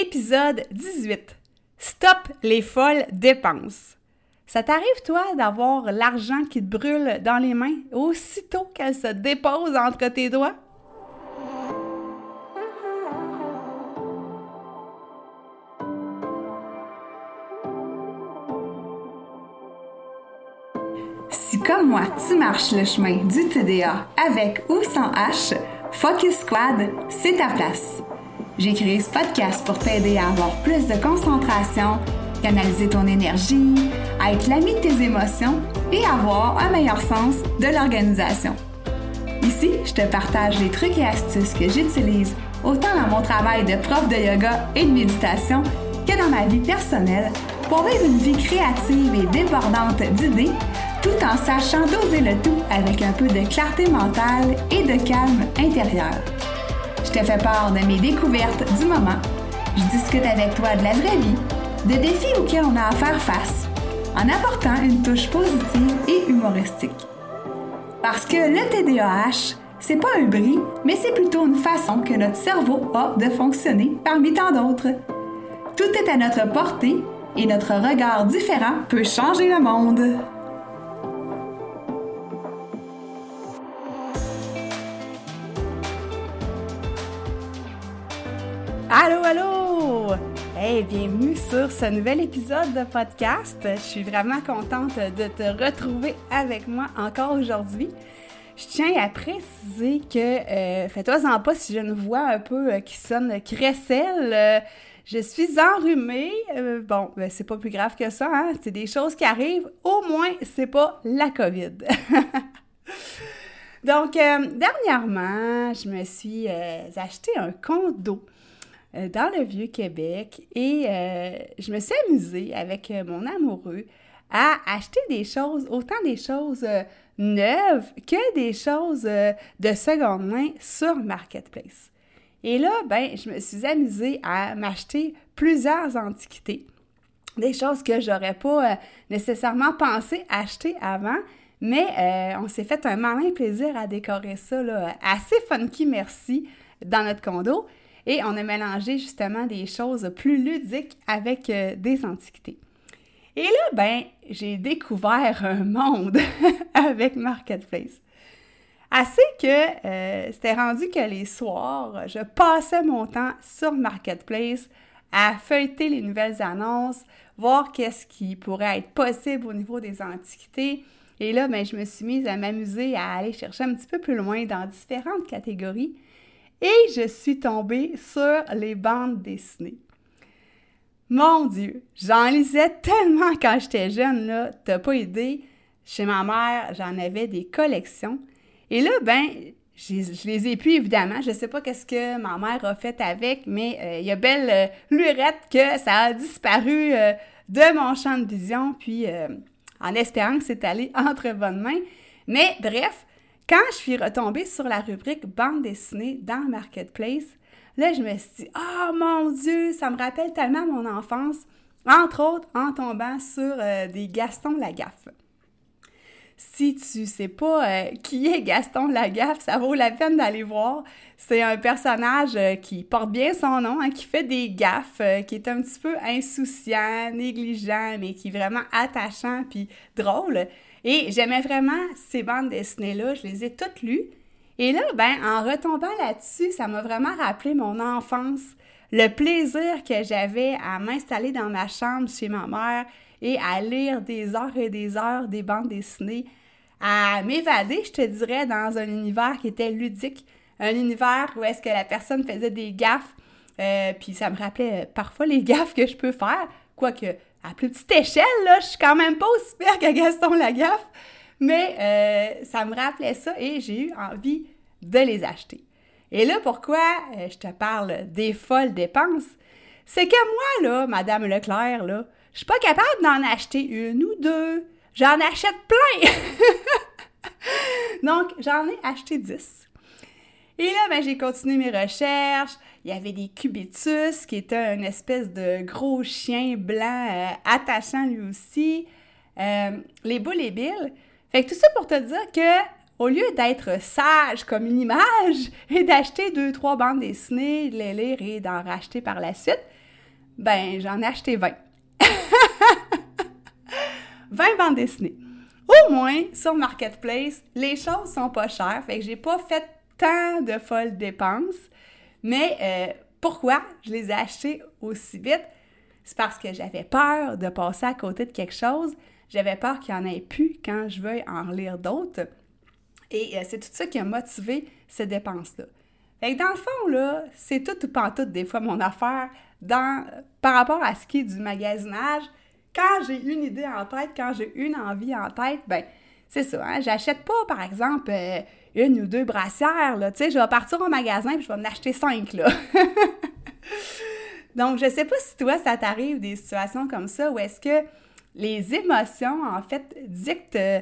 Épisode 18. Stop les folles dépenses. Ça t'arrive, toi, d'avoir l'argent qui te brûle dans les mains aussitôt qu'elle se dépose entre tes doigts? Si comme moi, tu marches le chemin du TDA avec ou sans H, Focus Squad, c'est ta place. J'ai créé ce podcast pour t'aider à avoir plus de concentration, canaliser ton énergie, à être l'ami de tes émotions et avoir un meilleur sens de l'organisation. Ici, je te partage les trucs et astuces que j'utilise autant dans mon travail de prof de yoga et de méditation que dans ma vie personnelle pour vivre une vie créative et débordante d'idées tout en sachant doser le tout avec un peu de clarté mentale et de calme intérieur. Te fais part de mes découvertes du moment. Je discute avec toi de la vraie vie, de défis auxquels on a à faire face, en apportant une touche positive et humoristique. Parce que le TDAH, c'est pas un bris, mais c'est plutôt une façon que notre cerveau a de fonctionner parmi tant d'autres. Tout est à notre portée et notre regard différent peut changer le monde. Allô, allô! Hey, bienvenue sur ce nouvel épisode de podcast. Je suis vraiment contente de te retrouver avec moi encore aujourd'hui. Je tiens à préciser que, euh, fais-toi-en pas si j'ai une voix un peu euh, qui sonne crécelle. Euh, je suis enrhumée. bon, ben, c'est pas plus grave que ça, hein? C'est des choses qui arrivent. Au moins, c'est pas la COVID. Donc, dernièrement, je me suis acheté un condo euh, dans le Vieux-Québec et euh, je me suis amusée avec euh, mon amoureux à acheter des choses, autant des choses neuves que des choses de seconde main sur Marketplace. Et là, ben, je me suis amusée à m'acheter plusieurs antiquités, des choses que j'aurais pas nécessairement pensé acheter avant, mais on s'est fait un malin plaisir à décorer ça, là, assez funky, merci, dans notre condo. Et on a mélangé justement des choses plus ludiques avec euh, des antiquités. Et là, ben, j'ai découvert un monde avec Marketplace. Assez que euh, c'était rendu que les soirs, je passais mon temps sur Marketplace à feuilleter les nouvelles annonces, voir qu'est-ce qui pourrait être possible au niveau des antiquités. Et là, ben, je me suis mise à m'amuser à aller chercher un petit peu plus loin dans différentes catégories et je suis tombée sur les bandes dessinées. Mon Dieu, j'en lisais tellement quand j'étais jeune, là, t'as pas idée. Chez ma mère, j'en avais des collections. Et là, ben, je les ai plus, évidemment. Je sais pas qu'est-ce que ma mère a fait avec, mais euh, il y a belle euh, lurette que ça a disparu euh, de mon champ de vision, puis en espérant que c'est allé entre bonnes mains. Mais bref, quand je suis retombée sur la rubrique bande dessinée dans Marketplace, là, je me suis dit, oh mon Dieu, ça me rappelle tellement mon enfance, entre autres en tombant sur euh, des Gaston Lagaffe. Si tu sais pas euh, qui est Gaston Lagaffe, ça vaut la peine d'aller voir. C'est un personnage euh, qui porte bien son nom, hein, qui fait des gaffes, qui est un petit peu insouciant, négligent, mais qui est vraiment attachant puis drôle. Et j'aimais vraiment ces bandes dessinées-là, je les ai toutes lues. Et là, ben, en retombant là-dessus, ça m'a vraiment rappelé mon enfance, le plaisir que j'avais à m'installer dans ma chambre chez ma mère et à lire des heures et des heures des bandes dessinées, à m'évader, je te dirais, dans un univers qui était ludique, un univers où est-ce que la personne faisait des gaffes, euh, puis ça me rappelait parfois les gaffes que je peux faire, quoique à plus petite échelle, là, je suis quand même pas aussi pire que Gaston Lagaffe, mais euh, ça me rappelait ça et j'ai eu envie de les acheter. Et là, pourquoi euh, je te parle des folles dépenses? C'est que moi, là, Madame Leclerc, là, je suis pas capable d'en acheter une ou deux. J'en achète plein! Donc, j'en ai acheté dix. Et là, ben, j'ai continué mes recherches. Il y avait des cubitus, qui était une espèce de gros chien blanc euh, attachant lui aussi. Euh, les boules et billes. Fait que tout ça pour te dire que au lieu d'être sage comme une image et d'acheter deux, trois bandes dessinées, de les lire et d'en racheter par la suite, ben j'en ai acheté 20. 20 bandes dessinées. Au moins, sur Marketplace, les choses sont pas chères, fait que j'ai pas fait tant de folles dépenses. Mais euh, pourquoi je les ai achetées aussi vite? C'est parce que j'avais peur de passer à côté de quelque chose. J'avais peur qu'il n'y en ait plus quand je veuille en lire d'autres. Et euh, c'est tout ça qui a motivé ces dépenses-là. Fait dans le fond, là, c'est tout ou pas tout des fois mon affaire dans, par rapport à ce qui est du magasinage. Quand j'ai une idée en tête, quand j'ai une envie en tête, ben c'est ça, hein? j'achète pas, par exemple, euh, une ou deux brassières, là, tu sais, je vais partir au magasin puis je vais en acheter cinq, là. Donc, je sais pas si toi, ça t'arrive des situations comme ça où est-ce que les émotions, en fait, dictent euh,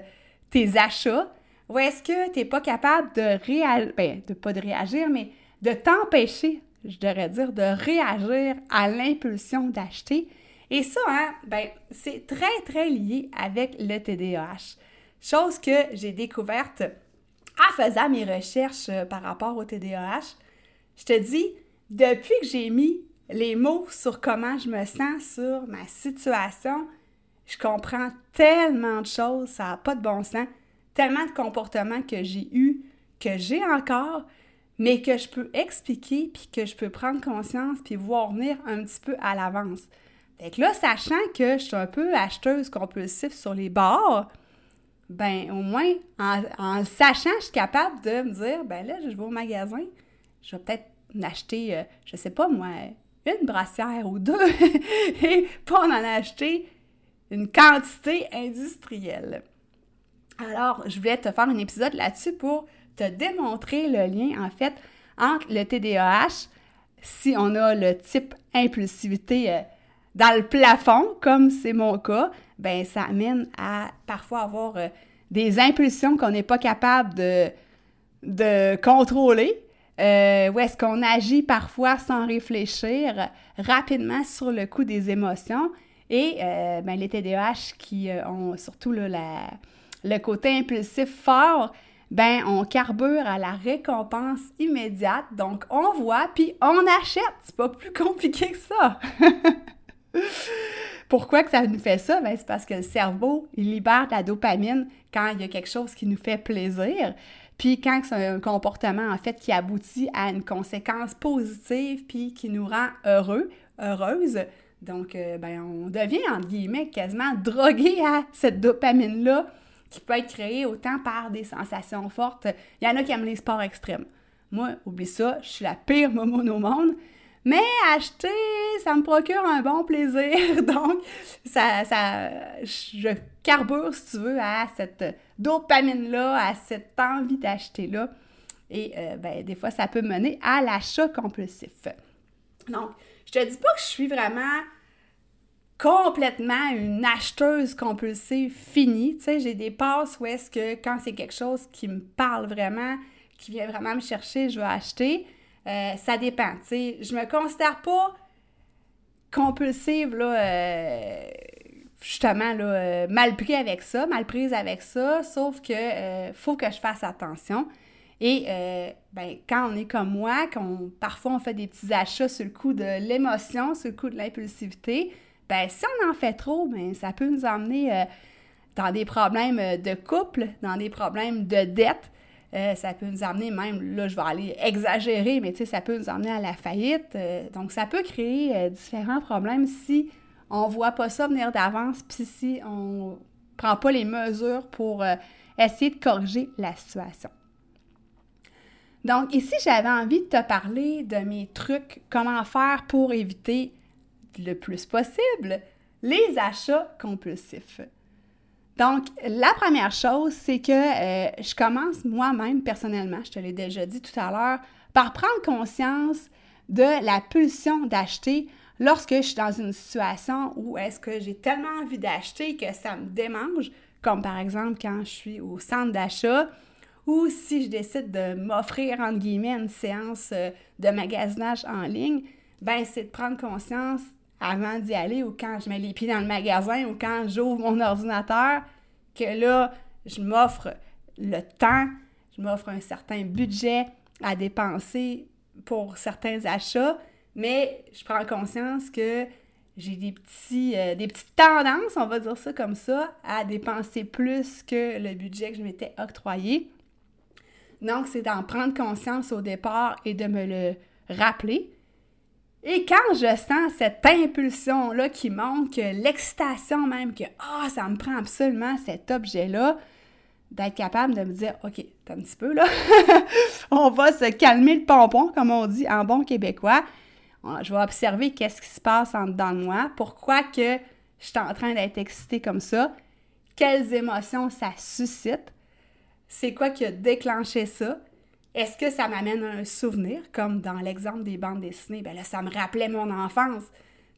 tes achats, ou est-ce que tu n'es pas capable de réagir, ben, de pas de réagir, mais de t'empêcher, je devrais dire, de réagir à l'impulsion d'acheter. Et ça, hein, ben, c'est très, très lié avec le TDAH. Chose que j'ai découverte en faisant mes recherches euh, par rapport au TDAH. Je te dis, depuis que j'ai mis les mots sur comment je me sens, sur ma situation, je comprends tellement de choses, ça n'a pas de bon sens, tellement de comportements que j'ai eus, que j'ai encore, mais que je peux expliquer, puis que je peux prendre conscience, puis voir venir un petit peu à l'avance. Fait que là, sachant que je suis un peu acheteuse compulsive sur les bords, ben au moins, en, sachant, je suis capable de me dire, ben là, je vais au magasin, je vais peut-être acheter, je euh, je sais pas moi, une brassière ou deux, et pas en acheter une quantité industrielle. Alors, je voulais te faire un épisode là-dessus pour te démontrer le lien, en fait, entre le TDAH, si on a le type impulsivité euh, dans le plafond, comme c'est mon cas, ben ça amène à parfois avoir euh, des impulsions qu'on n'est pas capable de, de contrôler, euh, où est-ce qu'on agit parfois sans réfléchir rapidement sur le coup des émotions. Et euh, ben, les TDAH qui ont surtout le côté impulsif fort, ben on carbure à la récompense immédiate. Donc on voit puis on achète. C'est pas plus compliqué que ça. Pourquoi que ça nous fait ça? Ben, c'est parce que le cerveau, il libère de la dopamine quand il y a quelque chose qui nous fait plaisir. Puis quand c'est un comportement, en fait, qui aboutit à une conséquence positive puis qui nous rend heureux, heureuse, donc, euh, ben, on devient, entre guillemets, quasiment drogué à cette dopamine-là qui peut être créée autant par des sensations fortes. Il y en a qui aiment les sports extrêmes. Moi, oublie ça, je suis la pire momone au monde. Mais acheter, ça me procure un bon plaisir. Donc, ça, ça, je carbure, si tu veux, à cette dopamine-là, à cette envie d'acheter-là. Et euh, ben, des fois, ça peut mener à l'achat compulsif. Donc, je te dis pas que je suis vraiment complètement une acheteuse compulsive finie. Tu sais, j'ai des passes où est-ce que quand c'est quelque chose qui me parle vraiment, qui vient vraiment me chercher, je vais acheter. Euh, ça dépend. Tu sais, je me considère pas compulsive, là, euh, justement, là, euh, mal pris avec ça, mal prise avec ça, sauf que faut que je fasse attention. Et ben, quand on est comme moi, qu'on parfois on fait des petits achats sur le coup de l'émotion, sur le coup de l'impulsivité, ben si on en fait trop, ben ça peut nous emmener dans des problèmes de couple, dans des problèmes de dette. Euh, ça peut nous amener même, là je vais aller exagérer, mais tu sais, ça peut nous amener à la faillite. donc ça peut créer différents problèmes si on ne voit pas ça venir d'avance, puis si on ne prend pas les mesures pour essayer de corriger la situation. Donc ici, j'avais envie de te parler de mes trucs, comment faire pour éviter le plus possible les achats compulsifs. Donc, la première chose, c'est que euh, je commence moi-même personnellement, je te l'ai déjà dit tout à l'heure, par prendre conscience de la pulsion d'acheter lorsque je suis dans une situation où est-ce que j'ai tellement envie d'acheter que ça me démange, comme par exemple quand je suis au centre d'achat ou si je décide de m'offrir, entre guillemets, une séance euh, de magasinage en ligne, ben c'est de prendre conscience avant d'y aller ou quand je mets les pieds dans le magasin ou quand j'ouvre mon ordinateur, que là, je m'offre le temps, je m'offre un certain budget à dépenser pour certains achats, mais je prends conscience que j'ai des, petits, euh, des petites tendances, on va dire ça comme ça, à dépenser plus que le budget que je m'étais octroyé. Donc, c'est d'en prendre conscience au départ et de me le rappeler. Et quand je sens cette impulsion-là qui monte, l'excitation même, que ah, ça me prend absolument cet objet-là, d'être capable de me dire OK, t'as un petit peu là, on va se calmer le pompon, comme on dit en bon québécois. Je vais observer qu'est-ce qui se passe en dedans de moi, pourquoi que je suis en train d'être excitée comme ça, quelles émotions ça suscite, c'est quoi qui a déclenché ça, est-ce que ça m'amène un souvenir, comme dans l'exemple des bandes dessinées, ben là, ça me rappelait mon enfance.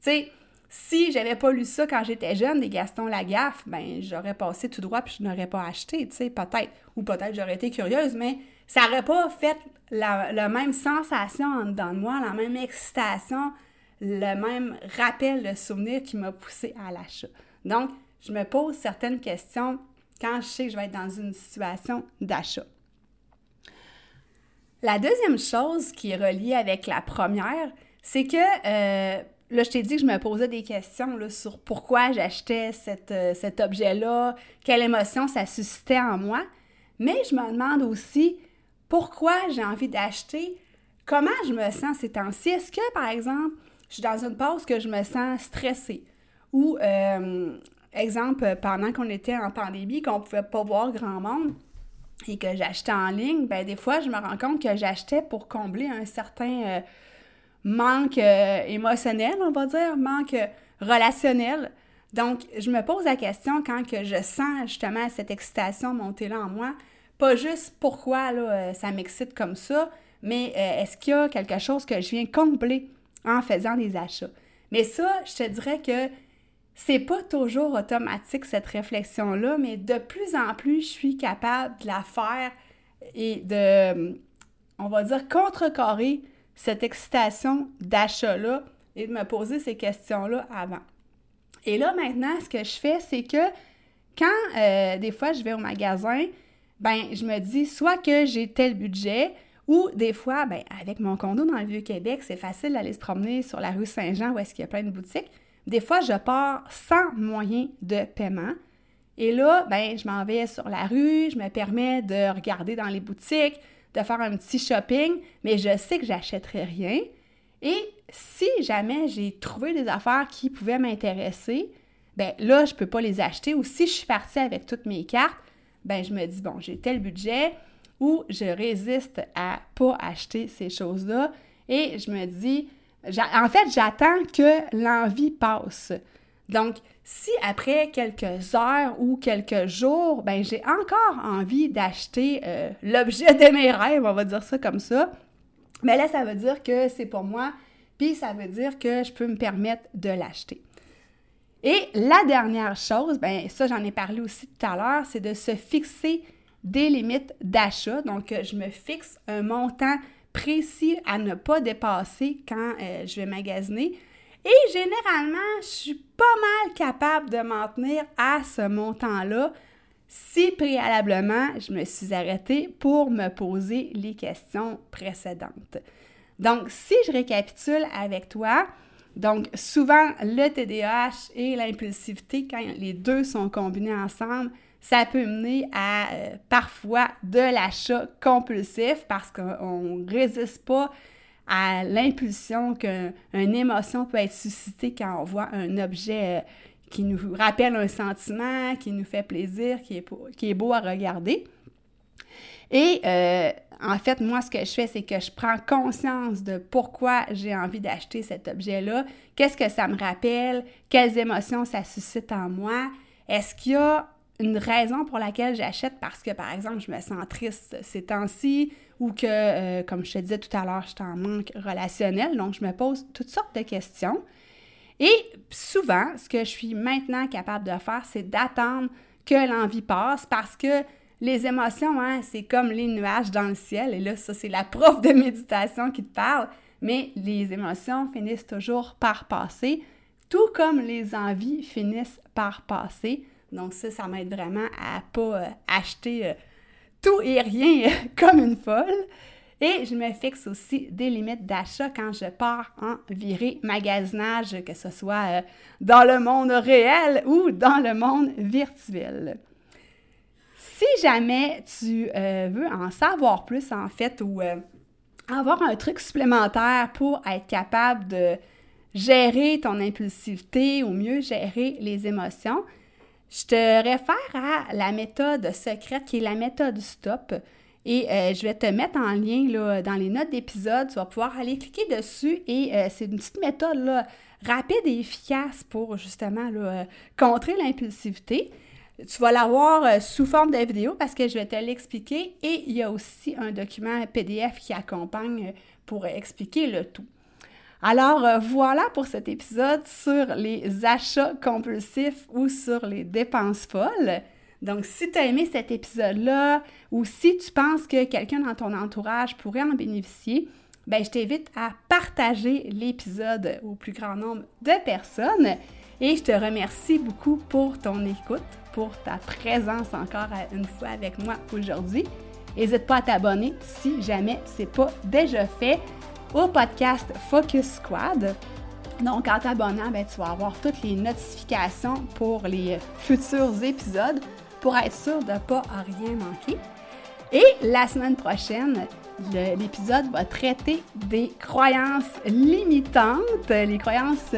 Tu sais, si j'avais pas lu ça quand j'étais jeune, des Gaston Lagaffe, ben j'aurais passé tout droit puis je n'aurais pas acheté, tu sais, peut-être. Ou peut-être j'aurais été curieuse, mais ça n'aurait pas fait la, même sensation en dedans de moi, la même excitation, le même rappel de souvenir qui m'a poussé à l'achat. Donc, je me pose certaines questions quand je sais que je vais être dans une situation d'achat. La deuxième chose qui est reliée avec la première, c'est que euh, là, je t'ai dit que je me posais des questions sur pourquoi j'achetais euh, cet objet-là, quelle émotion ça suscitait en moi. Mais je me demande aussi pourquoi j'ai envie d'acheter, comment je me sens ces temps-ci. Est-ce que, par exemple, je suis dans une pause que je me sens stressée? Ou, euh, exemple, pendant qu'on était en pandémie, qu'on ne pouvait pas voir grand monde et que j'achetais en ligne, ben des fois, je me rends compte que j'achetais pour combler un certain... Euh, manque euh, émotionnel, on va dire, manque relationnel. Donc, je me pose la question quand que je sens justement cette excitation monter là en moi, pas juste pourquoi là, euh, ça m'excite comme ça, mais euh, est-ce qu'il y a quelque chose que je viens combler en faisant des achats? Mais ça, je te dirais que c'est pas toujours automatique cette réflexion-là, mais de plus en plus, je suis capable de la faire et de, on va dire, contrecarrer cette excitation d'achat-là et de me poser ces questions-là avant. Et là, maintenant, ce que je fais, c'est que quand euh, des fois je vais au magasin, ben je me dis soit que j'ai tel budget ou des fois, ben, avec mon condo dans le Vieux-Québec, c'est facile d'aller se promener sur la rue Saint-Jean où est-ce qu'il y a plein de boutiques. Des fois, je pars sans moyen de paiement. Et là, ben, je m'en vais sur la rue, je me permets de regarder dans les boutiques, de faire un petit shopping, mais je sais que j'achèterai rien. Et si jamais j'ai trouvé des affaires qui pouvaient m'intéresser, ben là, je ne peux pas les acheter. Ou si je suis partie avec toutes mes cartes, ben je me dis, bon, j'ai tel budget ou je résiste à pas acheter ces choses-là. Et je me dis, en fait, j'attends que l'envie passe. Donc, si après quelques heures ou quelques jours, ben j'ai encore envie d'acheter euh, l'objet de mes rêves, on va dire ça comme ça, mais là, ça veut dire que c'est pour moi, puis ça veut dire que je peux me permettre de l'acheter. Et la dernière chose, ben ça j'en ai parlé aussi tout à l'heure, c'est de se fixer des limites d'achat. Donc, je me fixe un montant précis à ne pas dépasser quand euh, je vais magasiner et généralement, je suis pas mal capable de m'en tenir à ce montant-là si préalablement je me suis arrêtée pour me poser les questions précédentes. Donc, si je récapitule avec toi, donc souvent le TDAH et l'impulsivité, quand les deux sont combinés ensemble, ça peut mener à euh, parfois de l'achat compulsif parce qu'on ne résiste pas à l'impulsion qu'une émotion peut être suscitée quand on voit un objet euh, qui nous rappelle un sentiment, qui nous fait plaisir, qui est, est beau à regarder. Et euh, en fait, moi, ce que je fais, c'est que je prends conscience de pourquoi j'ai envie d'acheter cet objet-là, qu'est-ce que ça me rappelle, quelles émotions ça suscite en moi, est-ce qu'il y a une raison pour laquelle j'achète parce que, par exemple, je me sens triste ces temps-ci ou que, euh, comme je te disais tout à l'heure, je suis en manque relationnel. Donc, je me pose toutes sortes de questions. Et souvent, ce que je suis maintenant capable de faire, c'est d'attendre que l'envie passe parce que les émotions, hein, c'est comme les nuages dans le ciel. Et là, ça, c'est la prof de méditation qui te parle. Mais les émotions finissent toujours par passer, tout comme les envies finissent par passer. Donc ça, ça m'aide vraiment à pas euh, acheter euh, tout et rien comme une folle. Et je me fixe aussi des limites d'achat quand je pars en virée magasinage, que ce soit euh, dans le monde réel ou dans le monde virtuel. Si jamais tu euh, veux en savoir plus, en fait, ou euh, avoir un truc supplémentaire pour être capable de gérer ton impulsivité ou mieux gérer les émotions, je te réfère à la méthode secrète qui est la méthode STOP. Et euh, je vais te mettre en lien dans les notes d'épisode. Tu vas pouvoir aller cliquer dessus et euh, c'est une petite méthode rapide et efficace pour justement euh, contrer l'impulsivité. Tu vas l'avoir sous forme de vidéo parce que je vais te l'expliquer et il y a aussi un document PDF qui accompagne pour expliquer le tout. Alors voilà pour cet épisode sur les achats compulsifs ou sur les dépenses folles. Donc, si tu as aimé cet épisode-là ou si tu penses que quelqu'un dans ton entourage pourrait en bénéficier, ben, je t'invite à partager l'épisode au plus grand nombre de personnes. Et je te remercie beaucoup pour ton écoute, pour ta présence encore une fois avec moi aujourd'hui. N'hésite pas à t'abonner si jamais ce n'est pas déjà fait au podcast Focus Squad. Donc, en t'abonnant, ben, tu vas avoir toutes les notifications pour les futurs épisodes pour être sûr de ne pas rien manquer. Et la semaine prochaine, l'épisode va traiter des croyances limitantes, les croyances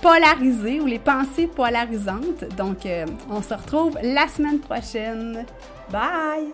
polarisées ou les pensées polarisantes. Donc, euh, on se retrouve la semaine prochaine. Bye!